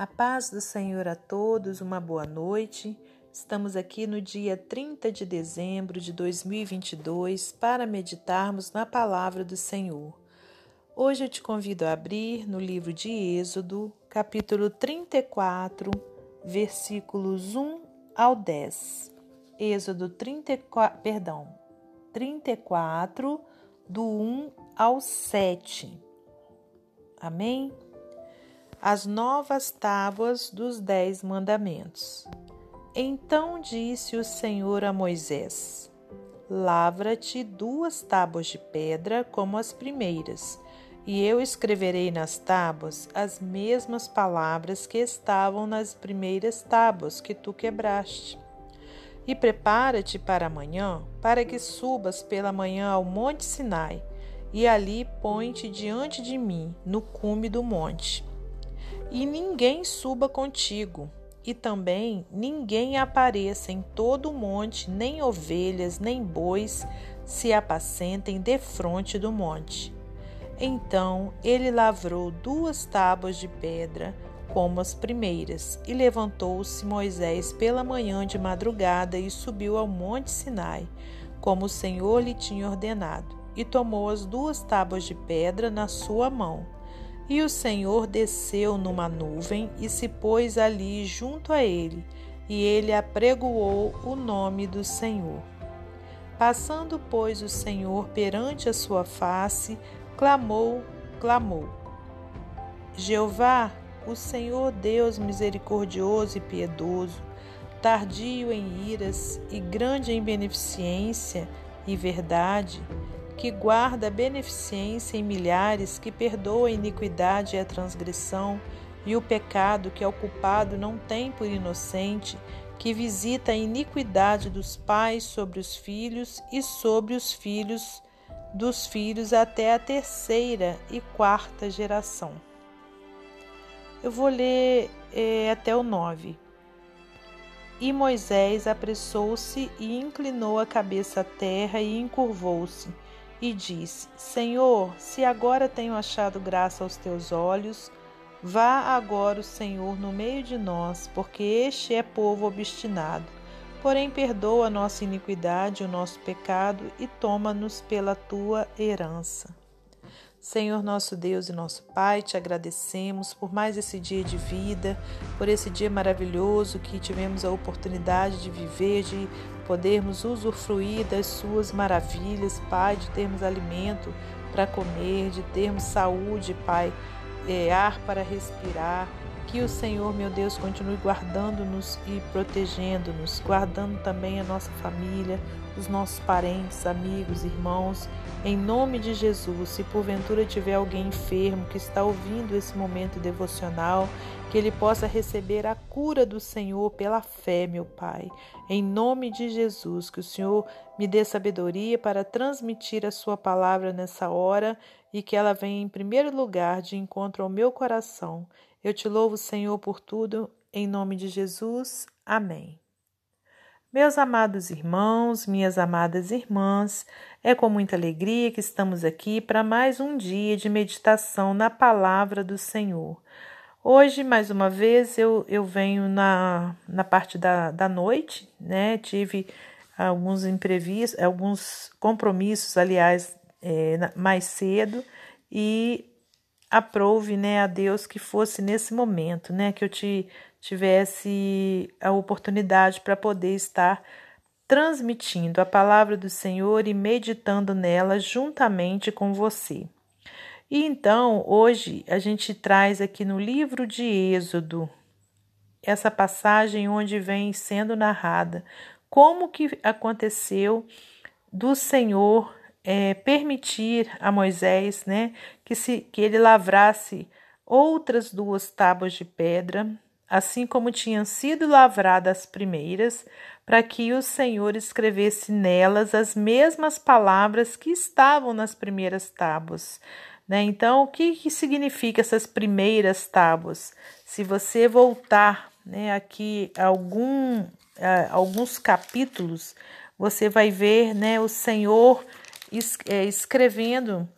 A paz do Senhor a todos, uma boa noite. Estamos aqui no dia 30 de dezembro de 2022 para meditarmos na palavra do Senhor. Hoje eu te convido a abrir no livro de Êxodo, capítulo 34, versículos 1 ao 10. Êxodo 34, perdão, 34, do 1 ao 7. Amém? As novas tábuas dos Dez Mandamentos. Então disse o Senhor a Moisés: Lavra-te duas tábuas de pedra como as primeiras, e eu escreverei nas tábuas as mesmas palavras que estavam nas primeiras tábuas que tu quebraste. E prepara-te para amanhã, para que subas pela manhã ao monte Sinai, e ali põe-te diante de mim, no cume do monte e ninguém suba contigo, e também ninguém apareça em todo o monte, nem ovelhas, nem bois se apacentem defronte do monte. Então ele lavrou duas tábuas de pedra, como as primeiras, e levantou-se Moisés pela manhã de madrugada e subiu ao monte Sinai, como o Senhor lhe tinha ordenado, e tomou as duas tábuas de pedra na sua mão e o Senhor desceu numa nuvem e se pôs ali junto a ele, e ele apregoou o nome do Senhor. Passando, pois, o Senhor perante a sua face, clamou, clamou: Jeová, o Senhor Deus misericordioso e piedoso, tardio em iras e grande em beneficência e verdade, que guarda a beneficência em milhares, que perdoa a iniquidade e a transgressão, e o pecado que ao culpado não tem por inocente, que visita a iniquidade dos pais sobre os filhos e sobre os filhos dos filhos até a terceira e quarta geração. Eu vou ler é, até o nove. E Moisés apressou-se e inclinou a cabeça à terra e encurvou-se e disse: Senhor, se agora tenho achado graça aos teus olhos, vá agora o Senhor no meio de nós, porque este é povo obstinado. Porém, perdoa a nossa iniquidade, o nosso pecado e toma-nos pela tua herança. Senhor nosso Deus e nosso Pai, te agradecemos por mais esse dia de vida, por esse dia maravilhoso que tivemos a oportunidade de viver, de podermos usufruir das suas maravilhas, Pai, de termos alimento para comer, de termos saúde, Pai, é, ar para respirar. Que o Senhor, meu Deus, continue guardando-nos e protegendo-nos, guardando também a nossa família, os nossos parentes, amigos, irmãos. Em nome de Jesus, se porventura tiver alguém enfermo que está ouvindo esse momento devocional, que ele possa receber a cura do Senhor pela fé, meu Pai. Em nome de Jesus, que o Senhor me dê sabedoria para transmitir a Sua palavra nessa hora e que ela venha em primeiro lugar de encontro ao meu coração. Eu te louvo, Senhor, por tudo, em nome de Jesus. Amém. Meus amados irmãos, minhas amadas irmãs, é com muita alegria que estamos aqui para mais um dia de meditação na palavra do Senhor. Hoje, mais uma vez, eu, eu venho na, na parte da, da noite, né? Tive alguns imprevistos, alguns compromissos, aliás, é, mais cedo, e aprove, né, a Deus que fosse nesse momento, né, que eu te tivesse a oportunidade para poder estar transmitindo a palavra do Senhor e meditando nela juntamente com você. E então, hoje a gente traz aqui no livro de Êxodo essa passagem onde vem sendo narrada como que aconteceu do Senhor é, permitir a Moisés né, que, se, que ele lavrasse outras duas tábuas de pedra, assim como tinham sido lavradas as primeiras, para que o Senhor escrevesse nelas as mesmas palavras que estavam nas primeiras tábuas. Né? Então, o que, que significa essas primeiras tábuas? Se você voltar né, aqui algum, uh, alguns capítulos, você vai ver né, o Senhor escrevendo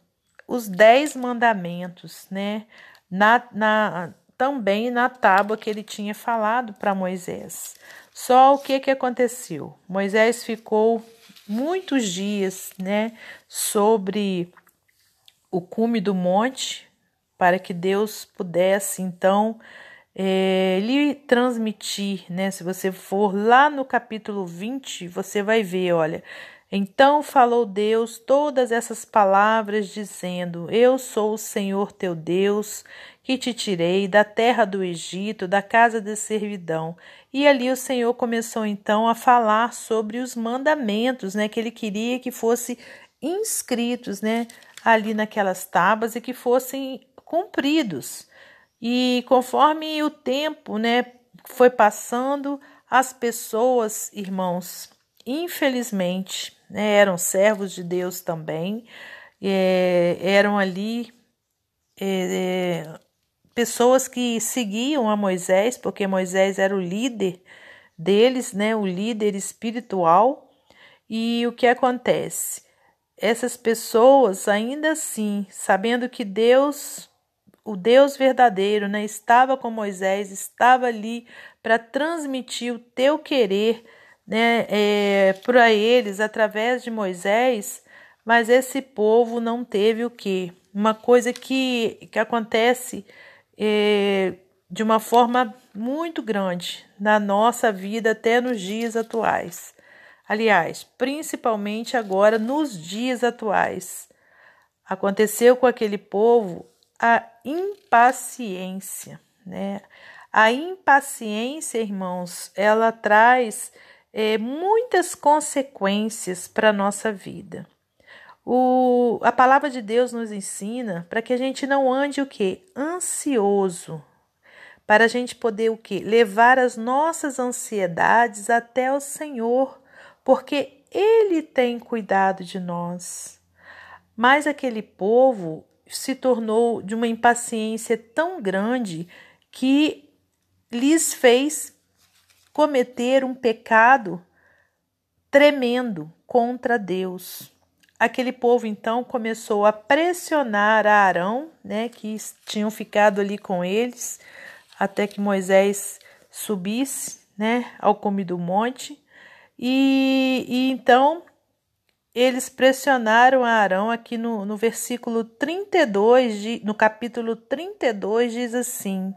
os dez mandamentos, né? Na, na, também na tábua que ele tinha falado para Moisés. Só o que que aconteceu? Moisés ficou muitos dias, né, sobre o cume do monte, para que Deus pudesse então é, lhe transmitir, né? Se você for lá no capítulo 20, você vai ver, olha. Então falou Deus todas essas palavras, dizendo: Eu sou o Senhor teu Deus, que te tirei da terra do Egito, da casa de servidão. E ali o Senhor começou então a falar sobre os mandamentos, né? Que ele queria que fossem inscritos, né? Ali naquelas tábuas e que fossem cumpridos. E conforme o tempo, né, foi passando, as pessoas, irmãos, infelizmente, né, eram servos de Deus também, é, eram ali é, é, pessoas que seguiam a Moisés, porque Moisés era o líder deles, né, o líder espiritual. E o que acontece? Essas pessoas, ainda assim, sabendo que Deus o Deus verdadeiro, né, estava com Moisés, estava ali para transmitir o teu querer, né, é, para eles através de Moisés, mas esse povo não teve o que? Uma coisa que, que acontece é, de uma forma muito grande na nossa vida até nos dias atuais. Aliás, principalmente agora nos dias atuais. Aconteceu com aquele povo a impaciência, né? A impaciência, irmãos, ela traz é, muitas consequências para a nossa vida. O, a palavra de Deus nos ensina para que a gente não ande o que? Ansioso. Para a gente poder o que? Levar as nossas ansiedades até o Senhor, porque Ele tem cuidado de nós. Mas aquele povo, se tornou de uma impaciência tão grande que lhes fez cometer um pecado tremendo contra Deus. Aquele povo então começou a pressionar a Arão, né, que tinham ficado ali com eles, até que Moisés subisse, né, ao cume do monte. E, e então eles pressionaram Arão aqui no, no versículo 32, de, no capítulo 32, diz assim: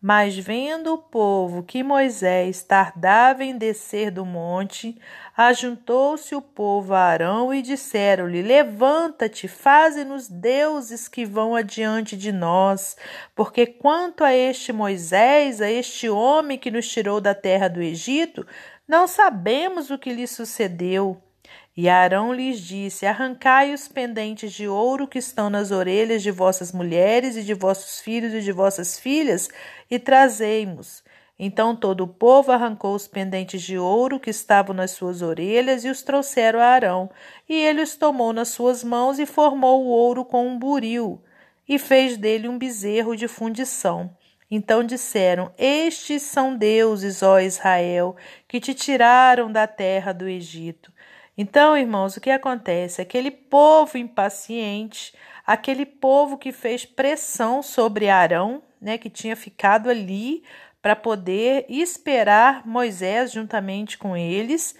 Mas vendo o povo que Moisés tardava em descer do monte, ajuntou-se o povo a Arão e disseram-lhe: Levanta-te, faze-nos deuses que vão adiante de nós, porque quanto a este Moisés, a este homem que nos tirou da terra do Egito, não sabemos o que lhe sucedeu. E Arão lhes disse: Arrancai os pendentes de ouro que estão nas orelhas de vossas mulheres e de vossos filhos e de vossas filhas, e trazei-mos. Então todo o povo arrancou os pendentes de ouro que estavam nas suas orelhas e os trouxeram a Arão. E ele os tomou nas suas mãos e formou o ouro com um buril, e fez dele um bezerro de fundição. Então disseram: Estes são deuses, ó Israel, que te tiraram da terra do Egito. Então, irmãos, o que acontece? Aquele povo impaciente, aquele povo que fez pressão sobre Arão, né, que tinha ficado ali para poder esperar Moisés juntamente com eles,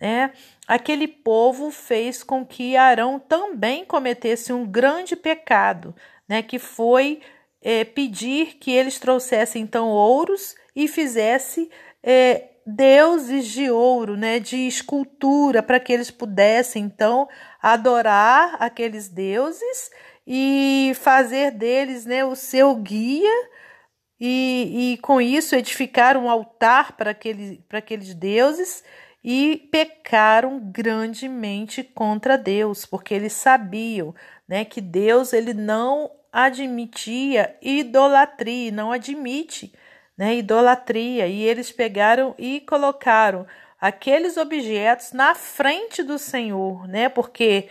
né? Aquele povo fez com que Arão também cometesse um grande pecado, né, que foi é, pedir que eles trouxessem então ouros e fizesse é, deuses de ouro, né, de escultura, para que eles pudessem então adorar aqueles deuses e fazer deles, né, o seu guia e, e com isso edificar um altar para aqueles, para aqueles deuses e pecaram grandemente contra Deus, porque eles sabiam, né, que Deus ele não admitia idolatria, não admite né, idolatria, e eles pegaram e colocaram aqueles objetos na frente do Senhor, né? Porque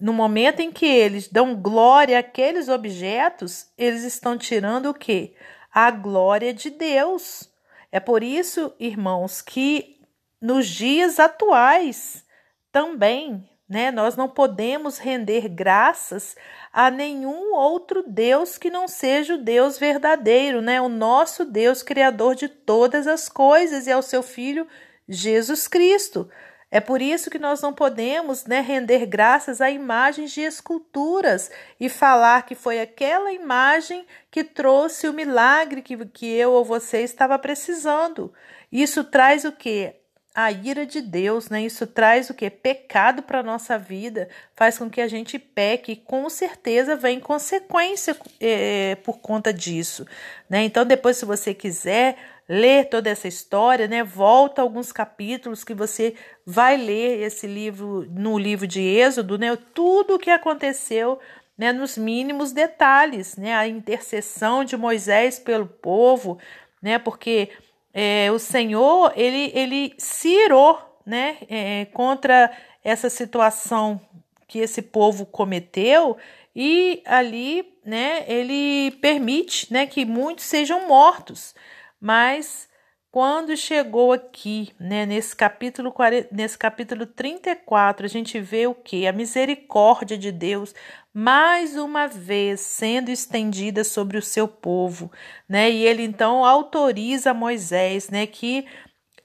no momento em que eles dão glória àqueles objetos, eles estão tirando o que? A glória de Deus. É por isso, irmãos, que nos dias atuais também né? Nós não podemos render graças a nenhum outro Deus que não seja o Deus verdadeiro, né? O nosso Deus criador de todas as coisas e ao seu filho Jesus Cristo. É por isso que nós não podemos né, render graças a imagens de esculturas e falar que foi aquela imagem que trouxe o milagre que, que eu ou você estava precisando. Isso traz o que? A ira de Deus, né? Isso traz o que? Pecado para a nossa vida, faz com que a gente peque, e com certeza vem consequência é, por conta disso, né? Então, depois, se você quiser ler toda essa história, né? Volta alguns capítulos que você vai ler esse livro no livro de Êxodo, né? Tudo o que aconteceu né, nos mínimos detalhes, né, a intercessão de Moisés pelo povo, né, porque é, o Senhor ele, ele se irou né, é, contra essa situação que esse povo cometeu e ali né, ele permite né, que muitos sejam mortos. Mas quando chegou aqui, né, nesse capítulo, nesse capítulo 34, a gente vê o que? A misericórdia de Deus mais uma vez sendo estendida sobre o seu povo, né? E ele então autoriza Moisés, né, que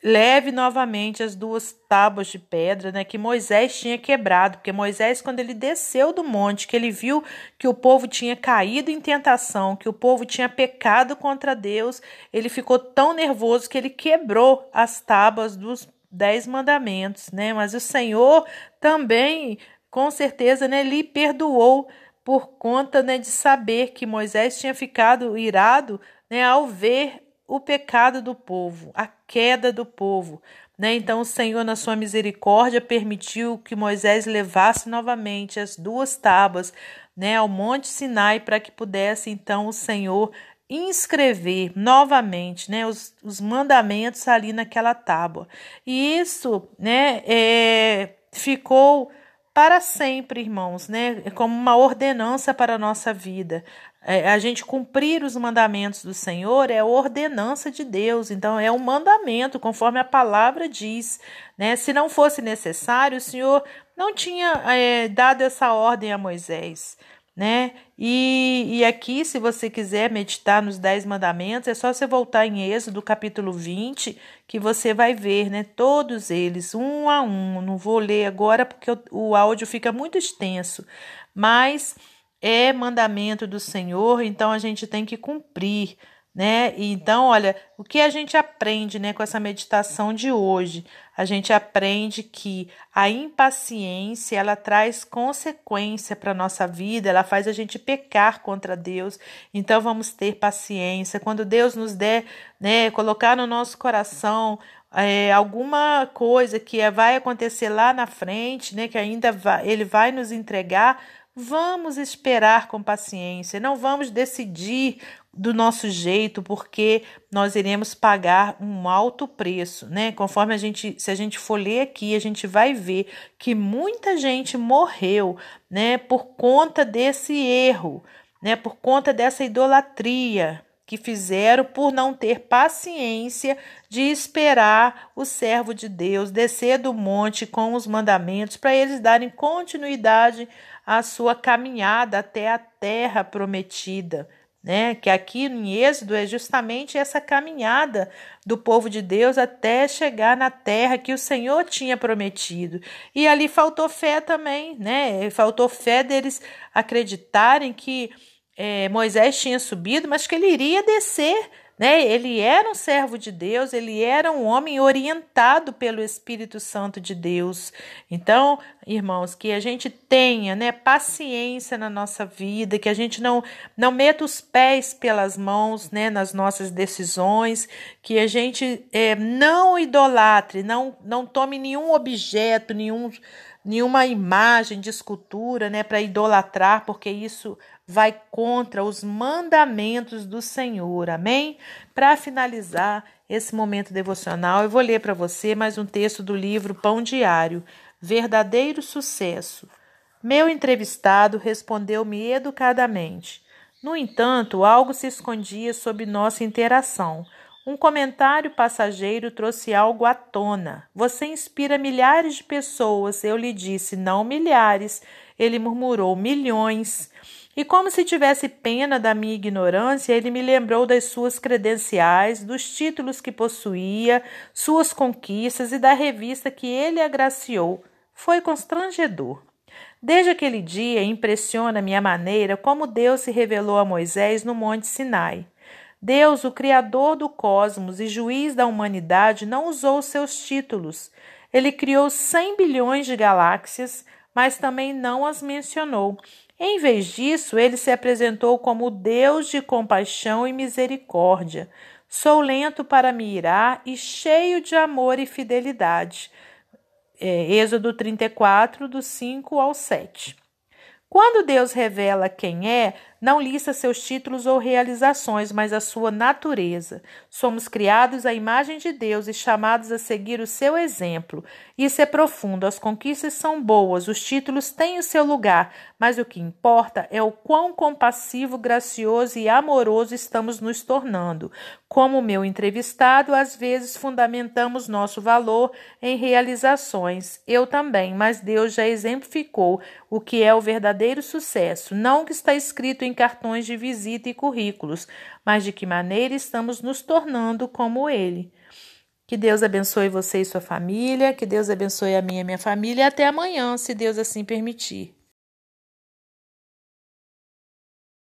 leve novamente as duas tábuas de pedra, né, que Moisés tinha quebrado, porque Moisés quando ele desceu do monte, que ele viu que o povo tinha caído em tentação, que o povo tinha pecado contra Deus, ele ficou tão nervoso que ele quebrou as tábuas dos dez mandamentos, né? Mas o Senhor também, com certeza, né, lhe perdoou por conta né, de saber que Moisés tinha ficado irado né, ao ver o pecado do povo, a queda do povo. Né? Então, o Senhor, na sua misericórdia, permitiu que Moisés levasse novamente as duas tábuas né, ao Monte Sinai para que pudesse, então, o Senhor inscrever novamente né, os, os mandamentos ali naquela tábua. E isso né, é, ficou para sempre, irmãos, né? Como uma ordenança para a nossa vida. É, a gente cumprir os mandamentos do Senhor é ordenança de Deus, então é um mandamento, conforme a palavra diz. Né? Se não fosse necessário, o Senhor não tinha é, dado essa ordem a Moisés né? E, e aqui, se você quiser meditar nos Dez Mandamentos, é só você voltar em Êxodo, capítulo 20, que você vai ver, né? Todos eles, um a um. Não vou ler agora porque o, o áudio fica muito extenso, mas é mandamento do Senhor, então a gente tem que cumprir né? Então, olha, o que a gente aprende, né, com essa meditação de hoje? A gente aprende que a impaciência, ela traz consequência para nossa vida, ela faz a gente pecar contra Deus. Então, vamos ter paciência. Quando Deus nos der, né, colocar no nosso coração é, alguma coisa que vai acontecer lá na frente, né, que ainda vai, ele vai nos entregar, vamos esperar com paciência, não vamos decidir do nosso jeito, porque nós iremos pagar um alto preço, né? Conforme a gente, se a gente for ler aqui, a gente vai ver que muita gente morreu, né, por conta desse erro, né, por conta dessa idolatria que fizeram por não ter paciência de esperar o servo de Deus descer do monte com os mandamentos para eles darem continuidade à sua caminhada até a terra prometida né? Que aqui em Êxodo é justamente essa caminhada do povo de Deus até chegar na terra que o Senhor tinha prometido. E ali faltou fé também, né? Faltou fé deles acreditarem que é, Moisés tinha subido, mas que ele iria descer né? Ele era um servo de Deus, ele era um homem orientado pelo Espírito Santo de Deus. Então, irmãos, que a gente tenha né, paciência na nossa vida, que a gente não, não meta os pés pelas mãos né, nas nossas decisões, que a gente é, não idolatre, não, não tome nenhum objeto, nenhum nenhuma imagem de escultura, né, para idolatrar, porque isso vai contra os mandamentos do Senhor. Amém? Para finalizar esse momento devocional, eu vou ler para você mais um texto do livro Pão Diário, Verdadeiro Sucesso. Meu entrevistado respondeu-me educadamente. No entanto, algo se escondia sob nossa interação. Um comentário passageiro trouxe algo à tona. Você inspira milhares de pessoas. Eu lhe disse, não milhares. Ele murmurou, milhões. E como se tivesse pena da minha ignorância, ele me lembrou das suas credenciais, dos títulos que possuía, suas conquistas e da revista que ele agraciou. Foi constrangedor. Desde aquele dia, impressiona-me a maneira como Deus se revelou a Moisés no Monte Sinai. Deus, o Criador do cosmos e juiz da humanidade, não usou seus títulos. Ele criou cem bilhões de galáxias, mas também não as mencionou. Em vez disso, ele se apresentou como Deus de compaixão e misericórdia. Sou lento para me irar e cheio de amor e fidelidade. É, Êxodo 34, do 5 ao 7. Quando Deus revela quem é, não lista seus títulos ou realizações, mas a sua natureza. Somos criados à imagem de Deus e chamados a seguir o seu exemplo. Isso é profundo, as conquistas são boas, os títulos têm o seu lugar, mas o que importa é o quão compassivo, gracioso e amoroso estamos nos tornando. Como meu entrevistado, às vezes fundamentamos nosso valor em realizações. Eu também, mas Deus já exemplificou o que é o verdadeiro sucesso, não o que está escrito em cartões de visita e currículos, mas de que maneira estamos nos tornando como Ele. Que Deus abençoe você e sua família, que Deus abençoe a minha e minha família, até amanhã, se Deus assim permitir.